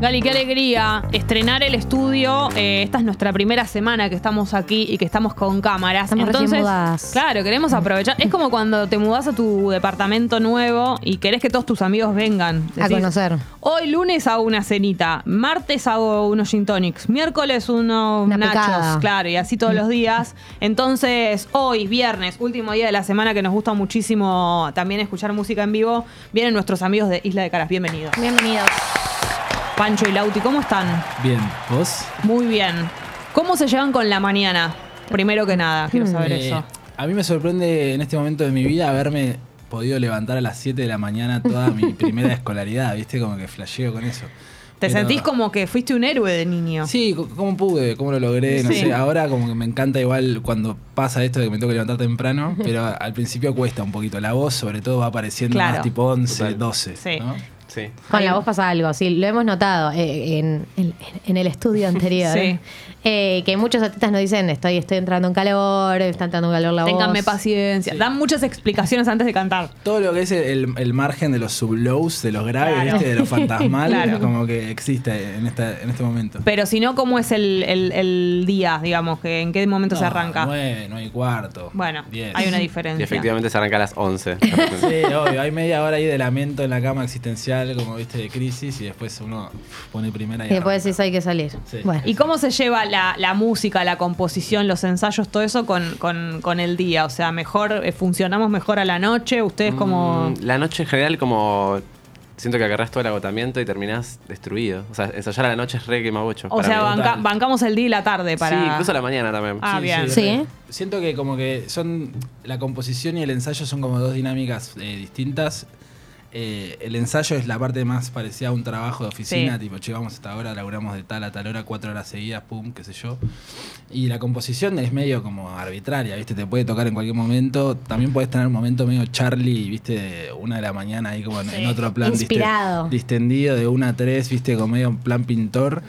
Gali, qué alegría estrenar el estudio. Eh, esta es nuestra primera semana que estamos aquí y que estamos con cámaras. Estamos Entonces, mudadas. claro, queremos aprovechar. Es como cuando te mudas a tu departamento nuevo y querés que todos tus amigos vengan. A conocer. Hoy lunes hago una cenita, martes hago unos gin tonics, miércoles unos Una nachos, picada. claro, y así todos los días. Entonces, hoy, viernes, último día de la semana que nos gusta muchísimo también escuchar música en vivo, vienen nuestros amigos de Isla de Caras. Bienvenidos. Bienvenidos. Pancho y Lauti, ¿cómo están? Bien, ¿vos? Muy bien. ¿Cómo se llevan con la mañana? Primero que nada, quiero saber Eh, eso. A mí me sorprende en este momento de mi vida haberme podido levantar a las 7 de la mañana toda mi primera escolaridad, ¿viste? Como que flasheo con eso. ¿Te Pero- sentís como que fuiste un héroe de niño? Sí, ¿cómo pude? ¿Cómo lo logré? No Sí. sé, ahora como que me encanta igual cuando pasa esto de que me tengo que levantar temprano, pero al principio cuesta un poquito. La voz sobre todo va apareciendo Claro. más tipo 11, Total. 12, Sí. ¿no? Sí. Con la voz pasa algo, sí, lo hemos notado eh, en, en- en el estudio anterior. Sí. Eh, que muchos artistas nos dicen, estoy, estoy entrando en calor, está entrando en calor la Ténganme voz. paciencia. Sí. Dan muchas explicaciones antes de cantar. Todo lo que es el, el margen de los sublows, de los graves, Claro. ¿viste? de lo fantasmal, Claro. como que existe en, esta, en este momento. Pero si no, ¿cómo es el, el- el día, digamos? que ¿En qué momento se arranca? 9, 9 y cuarto. Bueno, 10. hay una Y diferencia. efectivamente se arranca a las 11. Sí, obvio. Hay media hora ahí de lamento en la cama existencial, como viste, de crisis, y después uno pone primera y Y después arranca. decís, hay que salir. Sí. Bueno. ¿Y cómo se lleva la, la música, la composición, los ensayos, todo eso con, con- con el día? O sea, mejor eh, funcionamos mejor a la noche, ustedes como... Mm, La noche en general como... Siento que agarrás todo el agotamiento y terminás destruido. O sea, ensayar a la noche es re quema bocho. O sea, banca- bancamos el día y la tarde para... Sí, incluso a la mañana también. Ah, bien. Sí. Siento que como que son la composición y el ensayo son como dos dinámicas eh, distintas. Eh, el ensayo es la parte más parecida a un trabajo de oficina, Sí. tipo, che, vamos a esta hora, laburamos de tal a tal hora, cuatro horas seguidas, pum, qué sé yo. Y la composición es medio como arbitraria, ¿viste? Te puede tocar en cualquier momento. También puedes tener un momento medio Charlie, ¿viste? De una de la mañana ahí como en, en otro plan. Inspirado. Distendido de una a tres, ¿viste? Como medio en plan pintor.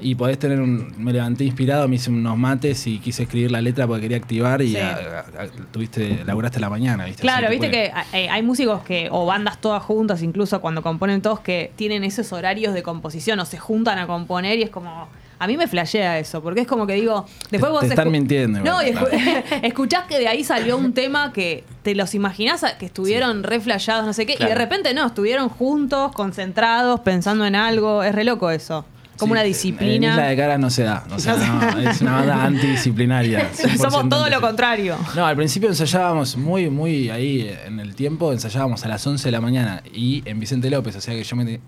Y podés tener un... Me levanté inspirado, me hice unos mates y quise escribir la letra porque quería activar y Sí. a- a- a- tuviste, laburaste la mañana, ¿viste? Claro, te viste puede- que hay músicos que, o bandas todas juntas, incluso cuando componen todos, que tienen esos horarios de composición o se juntan a componer y es como. A mí me flashea eso, porque es como que digo. Después Te- vos te están mintiendo No, y escu- escuchás que de ahí salió un tema que te los imaginás que estuvieron re flasheados, no sé qué, y de repente no, estuvieron juntos, concentrados, pensando en algo. Es re loco eso. Como Sí, una En Isla disciplina. de Cara no se da. O sea, no, es una banda antidisciplinaria. 100% Somos todo lo contrario. No, al principio ensayábamos muy, muy ahí en el tiempo, ensayábamos a las 11 de la mañana y en Vicente López, o sea que yo me...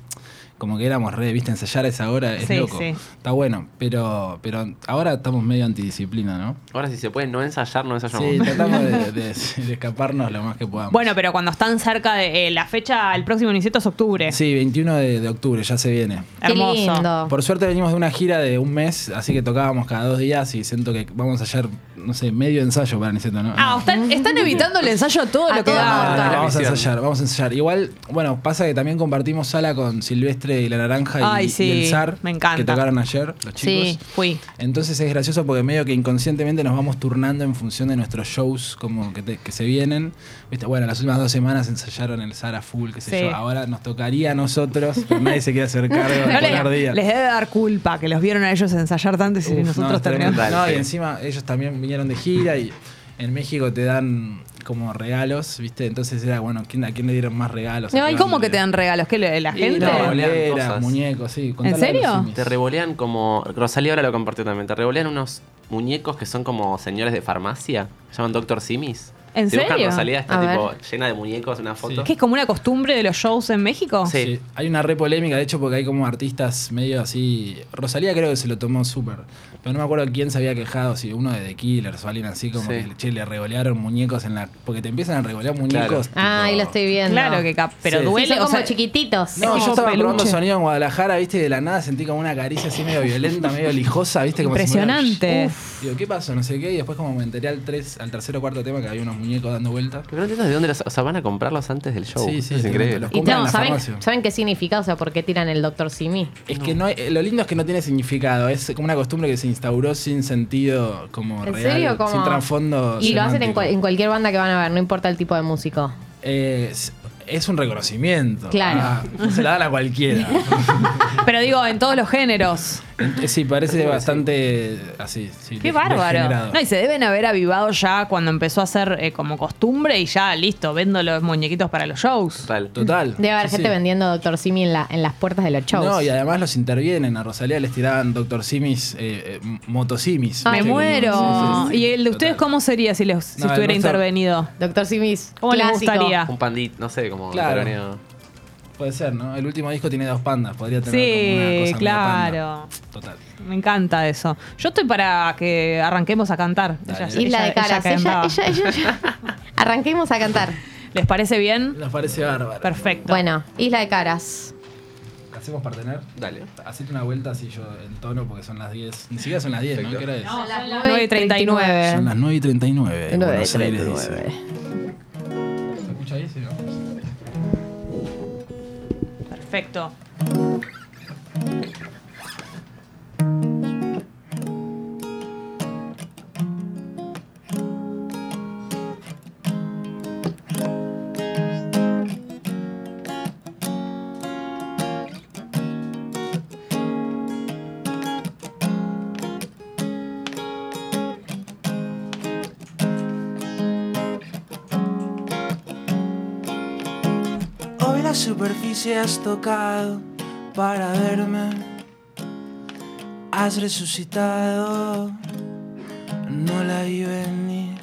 Como que éramos re, viste, ensayar a esa hora es Sí, loco. sí. Está bueno, pero, pero ahora estamos medio antidisciplina, ¿no? Ahora si se puede no ensayar, no ensayamos. Sí, tratamos de, de- de escaparnos lo más que podamos. Bueno, pero cuando están cerca de eh, la fecha, el próximo Niceto es octubre. Sí, 21 de, de octubre, ya se viene. Qué Hermoso. lindo. Por suerte venimos de una gira de un mes, así que tocábamos cada dos días y siento que vamos a hacer, no sé, medio ensayo para Niceto, ¿no? Ah, No. están, están evitando el ensayo todo A lo que todo da. No, vamos a ensayar, vamos a ensayar. Igual, bueno, pasa que también compartimos sala con Silvestre y La Naranja y, Ay, y sí, el Zar, me encanta. que tocaron ayer, los chicos. Sí, fui. Entonces es gracioso porque medio que inconscientemente nos vamos turnando en función de nuestros shows como que, te- que se vienen. ¿Viste? Bueno, las últimas dos semanas ensayaron el Zara Full, qué sé Sí. yo. Ahora nos tocaría a nosotros, pero nadie se quiere hacer cargo de poner les, día. les debe dar culpa que los vieron a ellos ensayar tanto y Uf, nosotros no, terminamos. No, y encima ellos también vinieron de gira y en México te dan como regalos, ¿viste? Entonces era, bueno, ¿quién, ¿a quién le dieron más regalos? ¿A No, ¿y cómo que te dan regalos? ¿Qué la gente? no, boleras, muñecos, sí. contale a serio? los simis. Te revolean como. Rosalía ahora lo compartió también. Te revolean unos muñecos que son como señores de farmacia. Se llaman Doctor Simis. ¿En Si buscan serio? Rosalía está A tipo llena de muñecos, una foto. ¿Qué es como una costumbre de los shows en México? Sí. Sí, hay una re polémica, de hecho, porque hay como artistas medio así. Rosalía creo que se lo tomó súper. Pero no me acuerdo quién se había quejado, si uno de The Killers o alguien así, como Sí. que che, le revolearon muñecos en la. Porque te empiezan a revolear muñecos. Ah, ahí lo estoy viendo. Claro que cap- pero Sí. duele. Sí, o como sea, chiquititos. No, como yo estaba peluche. probando sonido en Guadalajara, viste, y de la nada sentí como una caricia así medio violenta, medio lijosa, viste, como si me Impresionante. Uf. Digo, ¿qué pasó? No sé qué, y después como me enteré al, tres, al tercer o cuarto tema que había unos muñecos dando vueltas. Lo que no entiendo es de dónde los. O sea, van a comprarlos antes del show. Sí, sí, es increíble. Los Y compran no, en la ¿saben. ¿saben qué significa? O sea, ¿por qué tiran el Doctor Simi? Es que no hay- lo lindo es que no tiene significado, es como una costumbre que se instauró sin sentido como ¿En real, serio? ¿Cómo? sin trasfondo. Y lo hacen en, semántico. cual- en cualquier banda que van a ver, no importa el tipo de músico. Eh, es un reconocimiento. Claro. Ah, se la dan a cualquiera. Pero digo, en todos los géneros. Eh, sí, parece bastante así. sí, Qué bárbaro. degenerado. No, y se deben haber avivado ya cuando empezó a ser eh, como costumbre y ya, listo, vendo los muñequitos para los shows. Total. Total. Debe haber Sí, gente sí. vendiendo Doctor Simi en, la, en las puertas de los shows. No, y además los intervienen. A Rosalía les tiraban Doctor Simis, eh, eh, Motosimis. Me muero. sí, sí, sí. ¿Y el de ustedes Total. cómo sería si, les, si No, estuviera nuestro- intervenido? Doctor Simis. ¿Cómo les gustaría? Un pandit, no sé, como Claro. intervenido. Puede ser, ¿no? El último disco tiene dos pandas. Podría tener Sí, como una cosa claro. panda. Total. Me encanta eso. Yo estoy para que arranquemos a cantar. Ella- Isla ella- de caras. Ella, ella, ella, ella. Arranquemos a cantar. ¿Les parece bien? Nos parece bárbaro. Perfecto. Bueno, Isla de Caras. ¿Hacemos partener? Dale. Hacete una vuelta así yo en tono porque son las 10. Ni siquiera son las 10, ¿no? ¿Qué hora es? No, son las 9.39. Son las 9 y 39. en Buenos Aires, 9.39. dice. ¿Se escucha ahí? Sí, ¿no? Perfecto. Superficie has tocado para verme. Has resucitado, no la vi venir.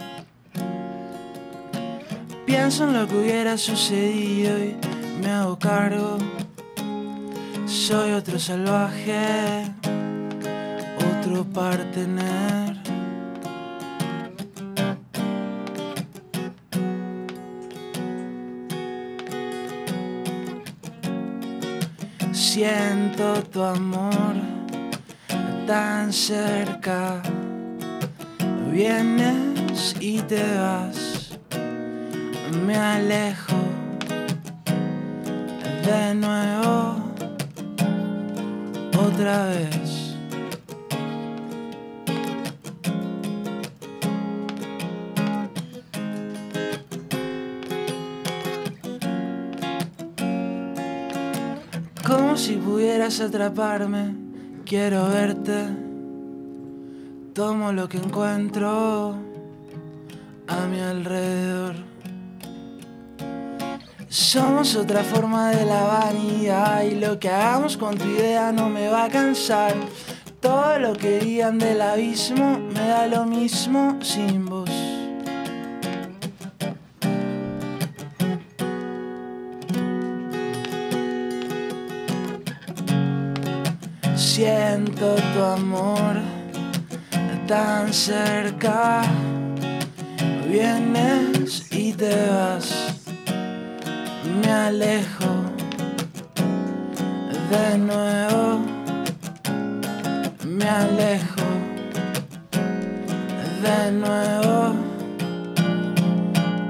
Pienso en lo que hubiera sucedido y me hago cargo. Soy otro salvaje, otro partener. Siento tu amor tan cerca. Vienes y te vas. Me alejo de nuevo. Otra vez. Como si pudieras atraparme, quiero verte. Tomo lo que encuentro a mi alrededor. Somos otra forma de la vanidad y lo que hagamos con tu idea no me va a cansar. Todo lo que digan del abismo me da lo mismo sin vos. Tu amor tan cerca. Vienes y te vas. Me alejo de nuevo. Me alejo de nuevo.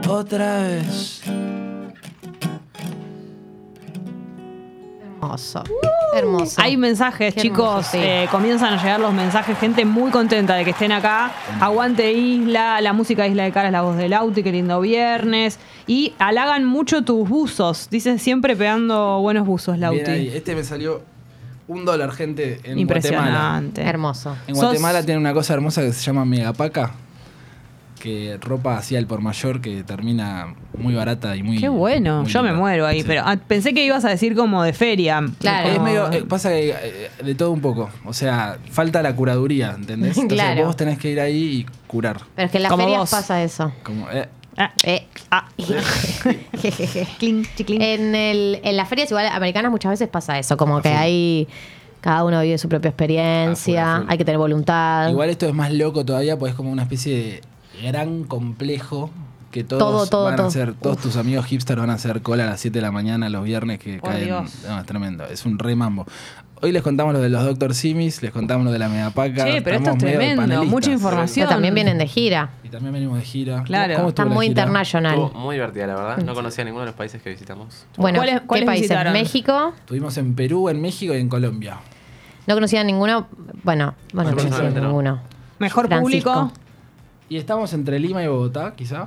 Otra vez. Hermoso. Hermoso. Hay mensajes, Qué chicos. hermoso, sí. eh, comienzan a llegar los mensajes. Gente muy contenta de que estén acá. Aguante Isla, la música de Isla de Cara es la voz del Auti, qué lindo viernes. Y halagan mucho tus buzos. Dices siempre pegando buenos buzos. Lauti. Este me salió un dólar, gente, en Guatemala. Impresionante. Hermoso. En Sos- Guatemala tiene una cosa hermosa que se llama megapaca. Que ropa así al por mayor que termina muy barata y muy. Qué bueno, muy yo me linda. muero ahí, Sí. pero ah, pensé que ibas a decir como de feria. Claro. Es medio, eh, pasa que eh, de todo un poco. O sea, falta la curaduría, ¿entendés? Entonces Claro. vos tenés que ir ahí y curar. Pero es que en las Como ferias vos. pasa eso. Como, eh, Ah, Eh. ah. Jejeje. Clink, chiclink. En, el, en las ferias igual americanas muchas veces pasa eso, como que hay cada uno vive su propia experiencia, A full, a full. hay que tener voluntad. igual esto es más loco todavía, pues es como una especie de gran complejo que todos Todo, todo, van todo. a hacer, todos tus amigos hipster van a hacer cola a las 7 de la mañana los viernes que caen. Dios. No, es tremendo, es un re mambo. Hoy les contamos lo de los Dr. Simis, les contamos lo de la Megapaca. Che, pero esto es tremendo, mucha información. Pero también vienen de gira. Y también venimos de gira. Claro. ¿Cómo Está muy internacional. Muy divertida, la verdad. No conocía ninguno de los países que visitamos. Bueno, ¿Cuáles- ¿qué cuáles países? visitaron? México. Estuvimos en Perú, en México y en Colombia. No conocía ninguno. Bueno, bueno, no Bueno, conocía no. ninguno. Mejor Francisco. público. Y estamos entre Lima y Bogotá, quizá.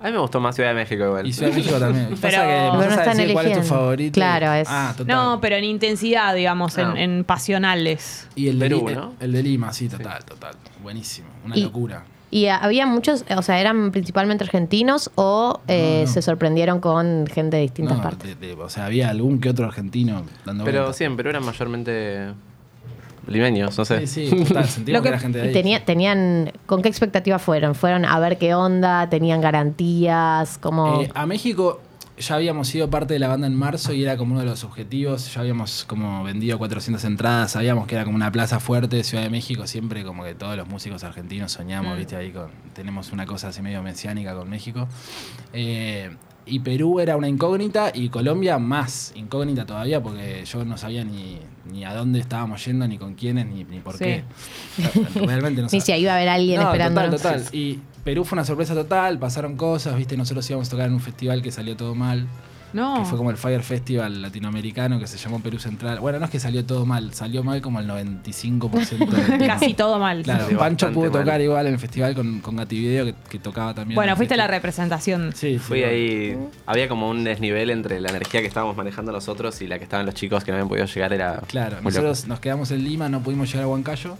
A mí me gustó más Ciudad de México igual. Y Ciudad de México también. Pero- Pasa que Pero empezás no a están decir cuál es tu favorito. Claro, es- Ah, total. No, pero en intensidad, digamos, en, Ah. en pasionales. Y el de, Perú, Li- ¿no? el de Lima, sí, total, total. Buenísimo. Una Y- locura. Y había muchos, o sea, eran principalmente argentinos o eh, No, no. se sorprendieron con gente de distintas No, partes. de- de- o sea, había algún que otro argentino dando Pero vueltas. sí, en Perú eran mayormente limeños, no sé. Sí, sí, total. Sentimos Lo que, que- era gente de ahí. tenía, tenían, ¿con qué expectativa fueron? ¿Fueron a ver qué onda? ¿Tenían garantías? como Eh, a México ya habíamos sido parte de la banda en marzo y era como uno de los objetivos. Ya habíamos como vendido 400 entradas, sabíamos que era como una plaza fuerte de Ciudad de México. Siempre como que todos los músicos argentinos soñamos, Mm. viste, ahí con, tenemos una cosa así medio mesiánica con México. Eh, y Perú era una incógnita y Colombia más incógnita todavía porque yo no sabía ni, ni a dónde estábamos yendo, ni con quiénes, ni, ni por Sí. qué. Realmente no Ni sabía. si ahí iba a haber alguien No. Total, total. Y Perú fue una sorpresa total, pasaron cosas, viste, nosotros íbamos a tocar en un festival que salió todo mal, No. que fue como el Fire Festival latinoamericano que se llamó Perú Central. Bueno, no es que salió todo mal, salió mal como el 95% del. Casi todo mal. Claro, Pancho pudo tocar mal. igual en el festival con, con Gati Video que, que tocaba también. Bueno, fuiste a la representación. Sí, sí, Fui ahí, había como un desnivel entre la energía que estábamos manejando nosotros y la que estaban los chicos que no habían podido llegar. Era Claro, muy nosotros loco. nos quedamos en Lima, no pudimos llegar a Huancayo,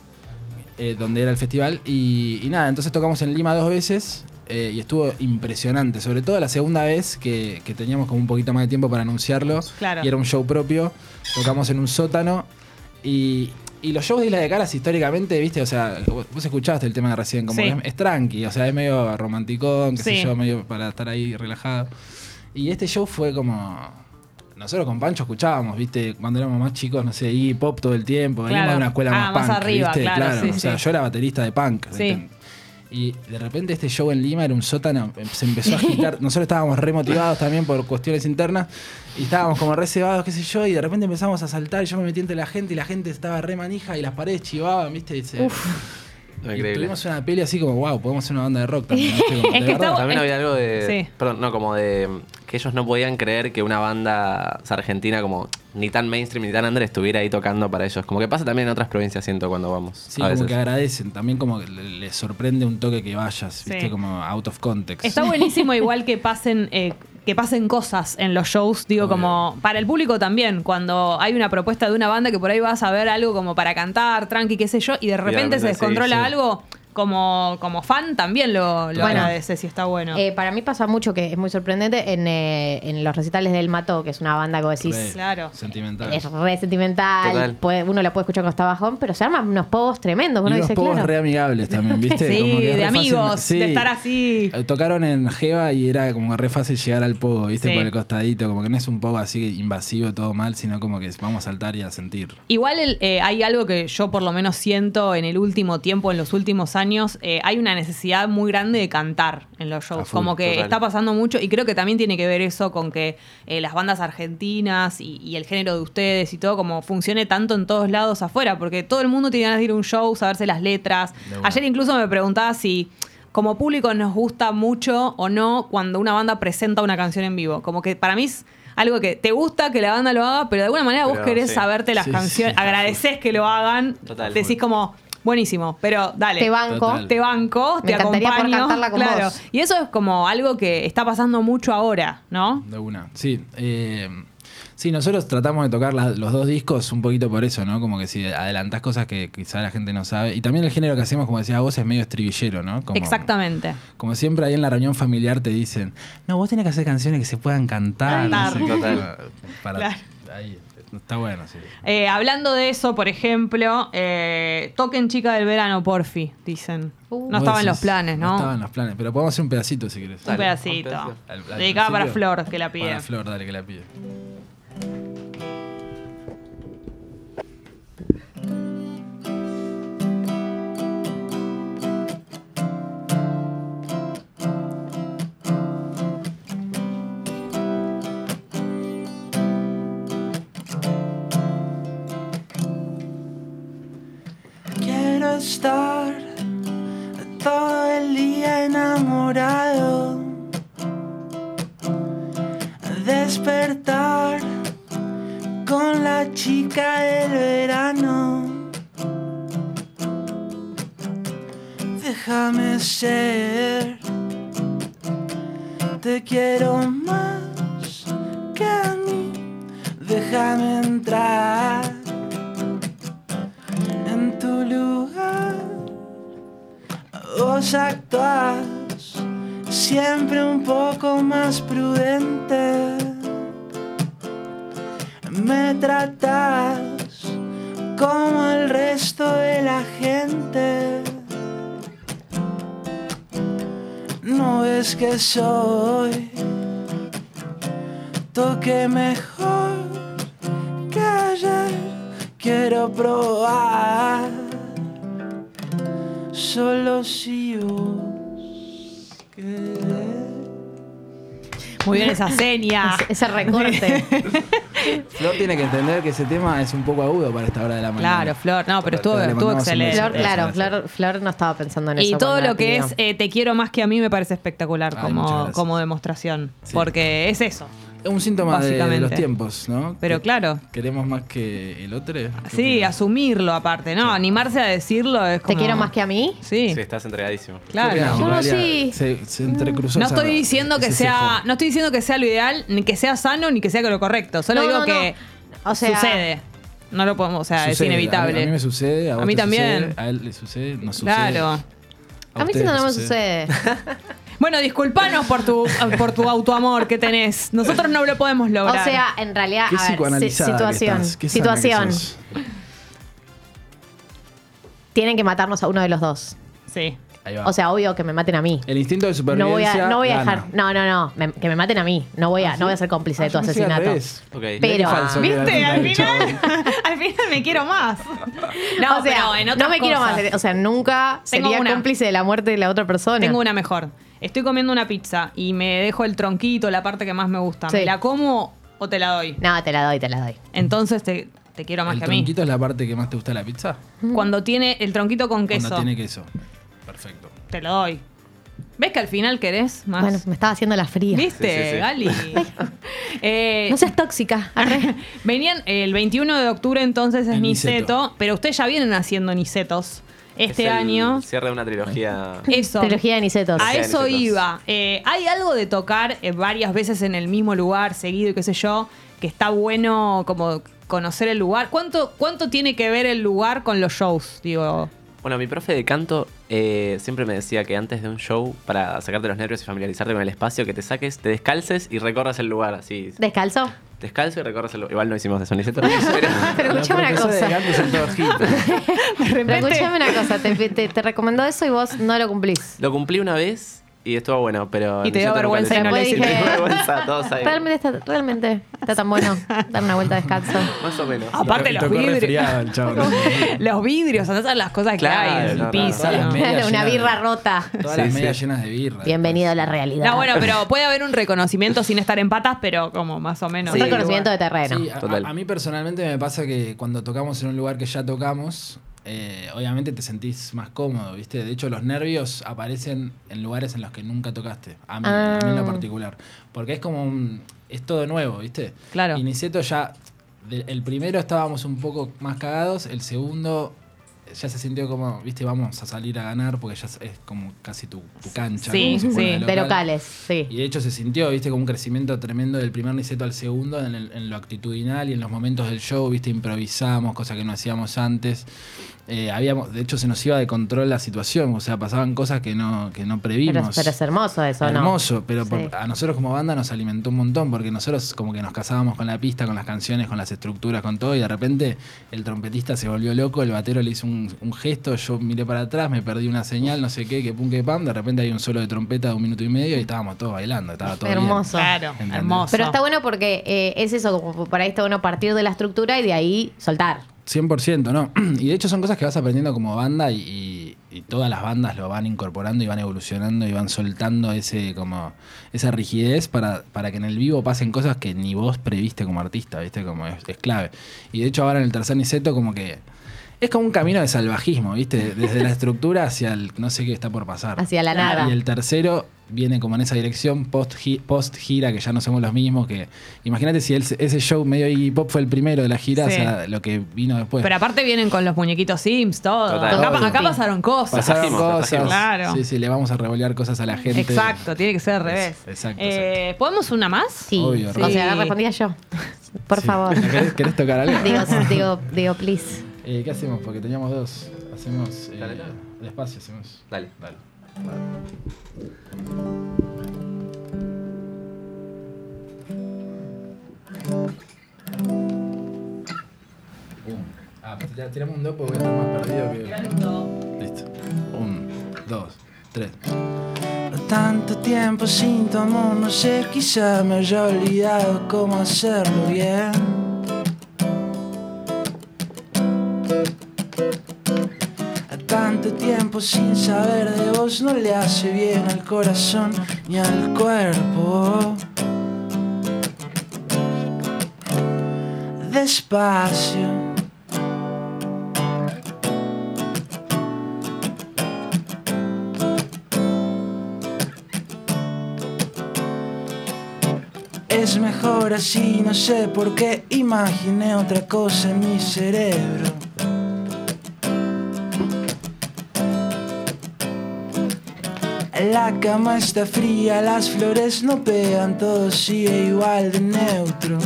eh, donde era el festival, y, y nada, entonces tocamos en Lima dos veces eh, y estuvo impresionante, sobre todo la segunda vez que, que teníamos como un poquito más de tiempo para anunciarlo, Claro. y era un show propio, tocamos en un sótano, y, y los shows de Isla de Caras históricamente, viste, o sea, vos escuchaste el tema de recién, como Sí. que es, tranqui, o sea, es medio romanticón, qué sé Sí. yo, medio para estar ahí relajado. Y este show fue como. Nosotros con Pancho escuchábamos, viste, cuando éramos más chicos, no sé, y pop todo el tiempo, veníamos Claro. de una escuela Ah, más, más punk, arriba, ¿viste? claro, sí, o sea, sí. yo era baterista de punk. Sí. ¿viste? Y de repente este show en Lima era un sótano, se empezó a agitar. Nosotros estábamos re motivados también por cuestiones internas y estábamos como re cebados, qué sé yo, y de repente empezamos a saltar. Y yo me metí entre la gente y la gente estaba re manija y las paredes chivaban, viste, y se- Increíble. tuvimos una peli así como, wow, podemos hacer una banda de rock también. Es de que También es- había algo de. Sí. Perdón, no, como de. Que ellos no podían creer que una banda o sea, argentina, como ni tan mainstream ni tan under, estuviera ahí tocando para ellos. Como que pasa también en otras provincias, siento, cuando vamos. Sí, a como veces. que agradecen, también como que le- les sorprende un toque que vayas, viste, como out of context. Está buenísimo igual que pasen eh, que pasen cosas en los shows, digo, Obvio. como para el público también, cuando hay una propuesta de una banda que por ahí vas a ver algo como para cantar, tranqui, qué sé yo, y de repente se sí, descontrola sí. algo, como, como fan también lo, lo Bueno. agradece si está bueno. Eh, para mí pasa mucho que es muy sorprendente en, eh, en los recitales del Mato, que es una banda que decís, Re Claro. Sentimental. es re sentimental, puede- uno la puede escuchar cuando está bajón, pero se arman unos pogos tremendos. Y unos dice, pocos claro. re amigables también, ¿viste? Sí, Como que es de fácil- amigos, sí. de estar así. Eh, Tocaron en Jeva y era como re fácil llegar al pogo, ¿viste? Sí. Por el costadito, como que no es un poco así invasivo, todo mal, sino como que vamos a saltar y a sentir. Igual el, eh, hay algo que yo por lo menos siento en el último tiempo, en los últimos años, eh, hay una necesidad muy grande de cantar en los shows. full, como que total. está pasando mucho y creo que también tiene que ver eso con que eh, las bandas argentinas y, y el género de ustedes y todo como funcione tanto en todos lados afuera, porque todo el mundo tiene ganas de ir a un show, saberse las letras. Ayer incluso me preguntaba si como público nos gusta mucho o no cuando una banda presenta una canción en vivo. Como que para mí es algo que te gusta que la banda lo haga, pero de alguna manera vos querés sí. saberte las Sí, canciones, sí. agradeces que lo hagan, Total. decís como buenísimo, pero dale. Te banco. Total. Te banco, Me te encantaría poder acompaño. cantarla con claro. vos. Y eso es como algo que está pasando mucho ahora, ¿no? De una. Sí. eh, sí, nosotros tratamos de tocar la- los dos discos un poquito por eso, ¿no? Como que si adelantás cosas que quizá la gente no sabe. Y también el género que hacemos, como decías vos, es medio estribillero, ¿no? Como, Exactamente. Como siempre ahí en la reunión familiar te dicen, no, vos tenés que hacer canciones que se puedan cantar. no sé qué, Total. para- Claro. ahí, está bueno, sí. Eh, hablando de eso, por ejemplo, eh, toquen chica del verano, porfi, dicen. Uh. no Vos estaba en los planes, ¿no? No estaba en los planes, pero podemos hacer un pedacito si querés. Un Dale, pedacito. Dedicada para. Flor, que la pide. Para Flor, dale que la pide. Despertar con la chica del verano. Déjame ser te quiero más que a mí. Déjame entrar en tu lugar. Vos actúas siempre un poco más prudente. Me tratas como el resto de la gente. No es que soy toque mejor que ayer. Quiero probar solo si vos querés. Muy bien esa seña. Ese- Ese recorte. Flor tiene que entender que ese tema es un poco agudo para esta hora de la mañana. Claro, Flor. No, pero estuvo, excelente. Flor, claro. Flor, Flor no estaba pensando en eso. Y todo lo que es eh, Te quiero más que a mí me parece espectacular Ay, muchas como, como demostración. Sí. Porque es eso. Es un síntoma de, de los tiempos, ¿no? Pero Que claro. Queremos más que el otro. ¿Qué Sí, opinas? asumirlo aparte, ¿no? Animarse a decirlo es ¿Te como... quiero más que a mí? Sí, Sí, estás entregadísimo. ¿Qué claro. no, sí. Se, se entrecruzó No estoy diciendo que sea, no estoy diciendo que sea lo ideal, ni que sea sano, ni que sea lo correcto. Solo No, digo no, que no. O sea- sucede. No lo podemos, o sea, es inevitable. A mí, a mí me sucede, a, A vos mí te también. sucede, a él le sucede, nos sucede. Claro. A mí ustedes siento que no me sucede. Bueno, disculpanos por tu, por tu autoamor que tenés. Nosotros no lo podemos O lograr. sea, en realidad, Qué a ver, que situación. que situación. sos. Tienen que matarnos a uno de los dos. sí. Ahí va. O sea, obvio que me maten a mí. el instinto de No supervivencia voy a, no voy a dejar. No, no, no. me- que me maten a mí. No voy a, no voy a ser cómplice de Ah, tu asesinato. revés. Ok. Mirá qué Pero- que ¿Viste? Al final, al final me quiero más. No, o sea, pero en no me quiero más. O sea, nunca Tengo sería una. cómplice de la muerte de la otra persona. Tengo una mejor. Estoy comiendo una pizza y me dejo el tronquito, la parte que más me gusta. Sí. ¿Me la como o te la doy? No, te la doy, te la doy. Entonces te, te quiero más ¿El que a mí. tronquito es la parte que más te gusta de la pizza? Cuando tiene el tronquito con queso, Cuando tiene queso. Perfecto. te lo doy. ¿Ves que al final querés más? Bueno, me estaba haciendo la fría. ¿Viste, Sí, sí, sí. Gali? Eh, No seas tóxica. Arre. Venían el 21 de octubre entonces es En Niceto, Niceto. pero ustedes ya vienen haciendo Nicetos este Es el año. Cierre de una trilogía. Eso. Trilogía de Nicetos. A eso Nicetos. iba. Eh, hay algo de tocar eh, varias veces en el mismo lugar, seguido y qué sé yo, que está bueno como conocer el lugar. ¿Cuánto, cuánto tiene que ver el lugar con los shows? Digo, Bueno, mi profe de canto eh, siempre me decía que antes de un show, para sacarte los nervios y familiarizarte con el espacio, que te saques, te descalces y recorras el lugar así. ¿Descalzo? Descalzo y recorres el. Igual no hicimos eso, ni se pero escuchame una de cosa. Pero escuchame una cosa. Te, te- te recomendó eso y vos no lo cumplís. Lo cumplí una vez y estuvo bueno, pero. Y te dio vergüenza y no Después hiciste. dije- Me dio vergüenza, todos ahí. Realmente está, realmente está tan bueno dar una vuelta descalzo. Más o menos. Aparte los vidrios. los vidrios, esas son las cosas que Claro, hay en el no, piso. una birra de- rota. Todas Sí, las sí. medias llenas de birra. Bienvenido a la realidad. No, bueno, pero puede haber un reconocimiento sin estar en patas, pero como más o menos. Un reconocimiento de terreno. Sí, a, Total. a- a mí personalmente me pasa que cuando tocamos en un lugar que ya tocamos, eh, obviamente te sentís más cómodo, ¿viste? De hecho, los nervios aparecen en lugares en los que nunca tocaste. A mí, a mí en lo Ah. particular. Porque es como un, es todo nuevo, ¿viste? Claro. Y Niceto ya. de- el primero estábamos un poco más cagados, el segundo ya se sintió como, viste, vamos a salir a ganar porque ya es, como casi tu, tu cancha. Sí, sí, De locales, sí. y de hecho se sintió, viste, como un crecimiento tremendo del primer Niceto al segundo en, el- en lo actitudinal y en los momentos del show, viste, improvisamos, cosa que no hacíamos antes. Eh, habíamos, de hecho se nos iba de control la situación, o sea, pasaban cosas que no, que no previmos. pero es hermoso eso, ¿no? Hermoso, pero por- a nosotros como banda nos alimentó un montón, porque nosotros como que nos casábamos con la pista, con las canciones, con las estructuras, con todo, y de repente el trompetista se volvió loco, el batero le hizo un, un gesto, yo miré para atrás, me perdí una señal, no sé qué, que pum, que pam, de repente hay un solo de trompeta de un minuto y medio y estábamos todos bailando, estaba todo bien. Hermoso. Claro, ¿Entendés? hermoso. Pero está bueno porque eh, es eso, como para ahí está bueno partir de la estructura y de ahí soltar. 100%, ¿no? Y de hecho son cosas que vas aprendiendo como banda y, y- todas las bandas lo van incorporando y van evolucionando y van soltando ese como esa rigidez para, para que en el vivo pasen cosas que ni vos previste como artista, ¿viste? Como es, es clave. Y de hecho ahora en el tercer Niceto como que Es como un camino de salvajismo, ¿viste? Desde la estructura hacia el no sé qué está por pasar. Hacia la nada. Y el tercero viene como en esa dirección post, gi- post gira, que ya no somos los mismos. que Imagínate si el- ese show medio Iggy Pop fue el primero de la gira, Sí. o sea, lo que vino después. Pero aparte vienen con los muñequitos Sims, todo. Total. Acá, pasaron cosas. Pasaron cosas. Claro. Sí, sí, le vamos a revolear cosas a la gente. Exacto, tiene que ser al revés. Exacto, Eh, ¿Podemos una más? Sí. Obvio, o re. sea, Sí. respondía yo. Por Sí. favor. ¿Querés, querés tocar algo? digo, digo, digo, please. Eh, ¿Qué hacemos? Porque teníamos dos. Hacemos. eh, Dale, dale. despacio, hacemos. Dale. Dale. Un. Ah, pues ya tiramos un dos porque voy a estar más perdido que. Listo. Un, dos, tres. Tanto tiempo sin tu amor, no sé, quizá me haya olvidado cómo hacerlo bien. Sin saber de vos no le hace bien al corazón ni al cuerpo. Despacio. Es mejor así, no sé por qué imaginé otra cosa en mi cerebro. La cama está fría, las flores no pegan, todo sigue igual de neutro.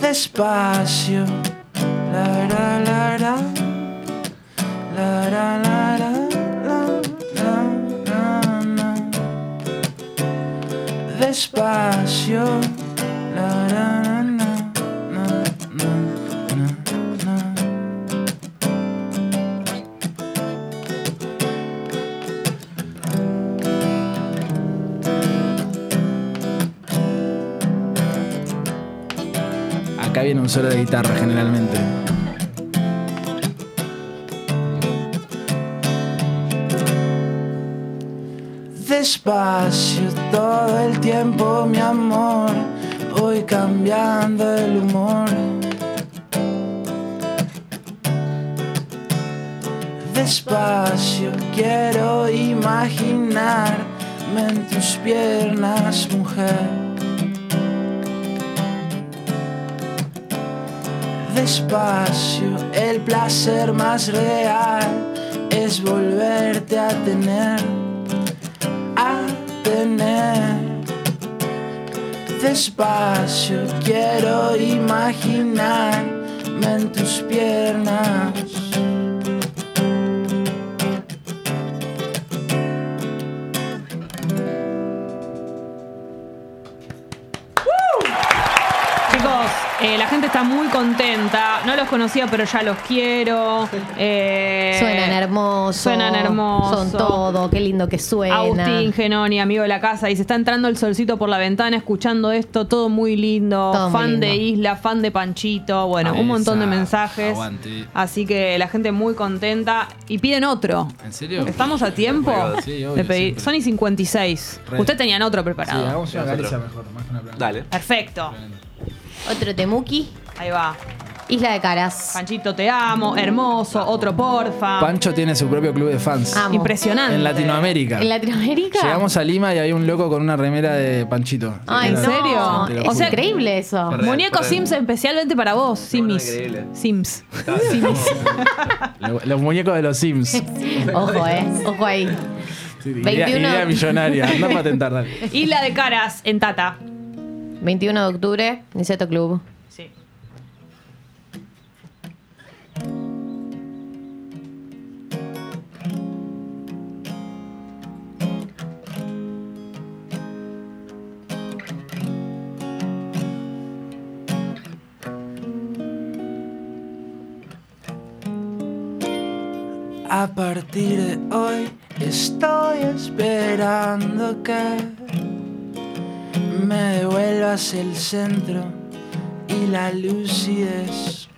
Despacio, la la la la, la la la la, la la la. Despacio, la la, Viene un solo de guitarra generalmente. Despacio todo el tiempo, mi amor. Voy cambiando el humor. Despacio quiero imaginarme en tus piernas, mujer. Despacio, el placer más real es volverte a tener a tener. Despacio quiero imaginarme en tus piernas. Está muy contenta. No los conocía, pero ya los quiero. Eh, Suenan hermosos. Suenan hermosos. Son todo. Qué lindo que suena. Agustín Genoni, amigo de la casa, dice, está entrando el solcito por la ventana escuchando esto, todo muy lindo, Todo muy fan lindo. de Isla, fan de Panchito, bueno, un montón de mensajes. aguante. Así que la gente muy contenta y piden otro. ¿En serio? ¿Estamos a tiempo? Sí, obvio, de pedir? siempre. Son y 56. Re. Ustedes tenían otro Sí, preparado. hagamos una Nosotros. caricia mejor, más que una planta. Dale. Perfecto. Otro temuki. Ahí va. Isla de Caras. Panchito, te amo. Hermoso. Otro porfa. Pancho tiene su propio club de fans. Amo. Impresionante. En Latinoamérica. ¿En Latinoamérica? Llegamos a Lima y había un loco con una remera de Panchito. Ay, ¿En serio? Es increíble eso. Perdón. Muñeco. Sims especialmente para vos, Simis. increíble. Sims. Lo- Los muñecos de los Sims. Ojo, eh. Ojo ahí. Sí, idea, 21. idea millonaria. Anda a patentar, dale. Isla de Caras en Tata. 21 de octubre, Niceto Club. Sí. A partir de hoy estoy esperando que me devuelvas el centro y la lucidez.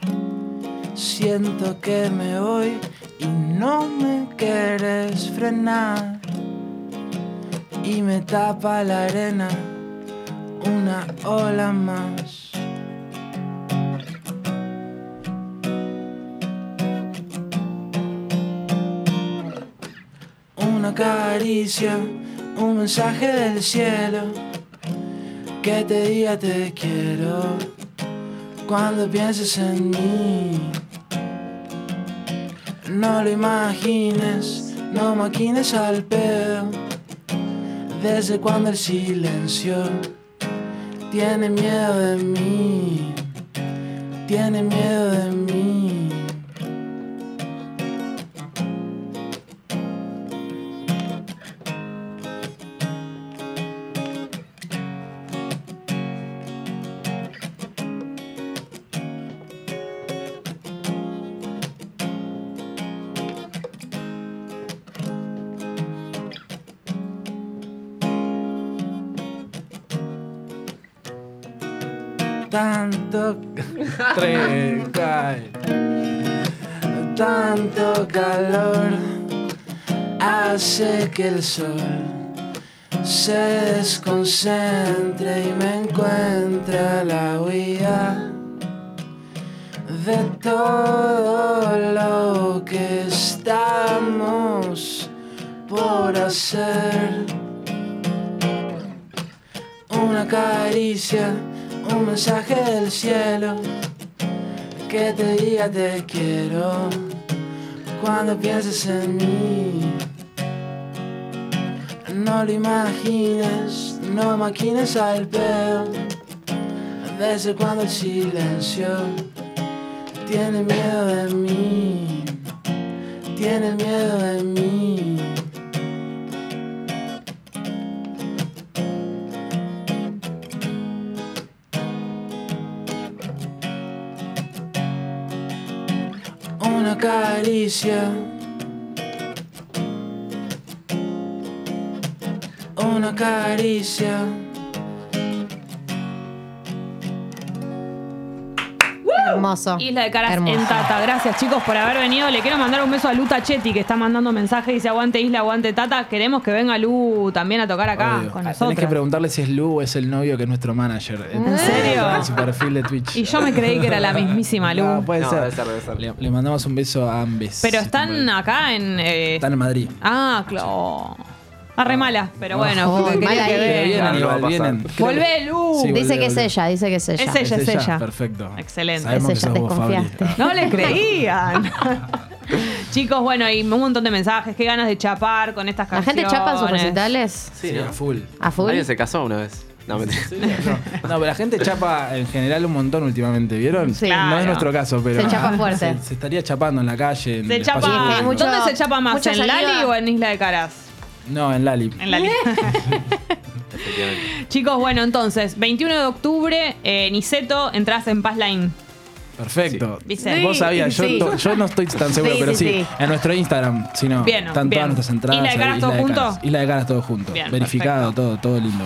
Siento que me voy y no me quieres frenar. Y me tapa la arena una ola más. Una caricia, un mensaje del cielo que te diga te quiero cuando pienses en mí. No lo imagines, no maquines al pedo. Desde cuando el silencio tiene miedo de mí, tiene miedo de mí. Tanto cae. tanto calor hace que el sol se desconcentre y me encuentre a la huida de todo lo que estamos por hacer. Una caricia, un mensaje del cielo que te diga te quiero cuando pienses en mí. No lo imagines, no maquines al pedo. Desde cuando el silencio tiene miedo de mí, tiene miedo de mí. Caricia. Una caricia. Hermoso. Isla de Caras Hermoso. en Tata. Gracias, chicos, por haber venido. Le quiero mandar un beso a Luta Chetti, que está mandando mensaje. Dice: Aguante Isla, aguante Tata. Queremos que venga Lu también a tocar acá Obvio. con Ah, Tenés nosotros. que preguntarle si es Lu o es el novio que es nuestro manager. ¿En serio? En su perfil de Twitch. Y yo me creí que era la mismísima Lu. No, puede No, ser. debe ser, debe ser. Le, le mandamos un beso a ambos. Pero están acá en. eh, Están en Madrid. Ah, claro. Arre mala, pero bueno, Oh, quería mala que vienen, va a pasar. vienen. Creo Volvé, Lu. Sí, Dice volvé, que es volvé. ella, dice que es ella. Es ella. Es ella. Perfecto. Excelente. Sabemos Es que ella, sos vos, Fabri. desconfiaste. No le creían. Chicos, bueno, y un montón de mensajes. Qué ganas de chapar con estas ¿La canciones. gente chapa en sus recitales? Sí, Sí, ¿no? a full. ¿A full? Alguien se casó una vez. No, mentira. No, no, pero la gente chapa en general un montón últimamente, ¿vieron? Sí. No Claro. es nuestro caso, pero. Se chapa fuerte. Se, se estaría chapando en la calle. En Se el chapa. espacio Sí, público. mucho- ¿Dónde se chapa más? ¿En saliva. Lali o en Isla de Caras? No, en Lali. En Lali. Chicos, bueno, entonces, 21 de octubre, eh, Niceto, entras en Passline. Perfecto. Sí. Dice. Vos sabías, yo, Sí. to- yo no estoy tan seguro, Sí, pero sí, sí, sí. En nuestro Instagram, si no. Bien, Están bien. todas nuestras entradas. ¿Isla de ahí, Caras todo junto? Caras. Isla de Caras todo junto. Bien, Verificado, perfecto. todo, todo lindo.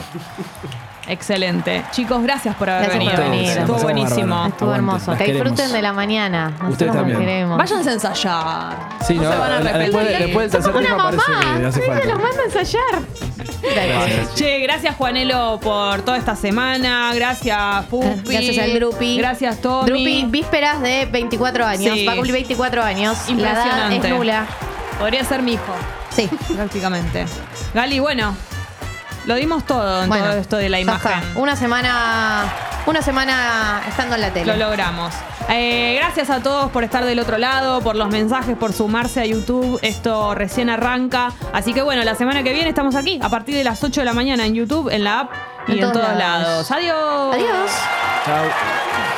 Excelente. Chicos, gracias por haber Gracias venido. por venir. Estuvo pasamos buenísimo. bárbaro. Estuvo Aguante, hermoso. Que disfruten queremos. de la mañana. Nosotros Ustedes nos también. queremos. Váyanse a ensayar. Sí, no, ¿no? se van a arrepentir. después, después del tercer tema parece que hace falta. los mando a ensayar. Gracias. Che, gracias Juanelo por toda esta semana. Gracias Pupi. Gracias al Drupi. Gracias Tommy. Drupi, vísperas de 24 años. Sí. Va a cumplir 24 años. La edad Impresionante. es nula. Podría ser mi hijo, Sí. prácticamente. Gali, bueno, lo dimos todo en Bueno, todo esto de la imagen. está. Una semana, una semana estando en la tele. Lo logramos. Eh, gracias a todos por estar del otro lado, por los mensajes, por sumarse a YouTube. Esto recién arranca. Así que bueno, la semana que viene estamos aquí a partir de las 8 de la mañana en YouTube, en la app y En en, todos todos lados. lados. Adiós. Adiós. Chao.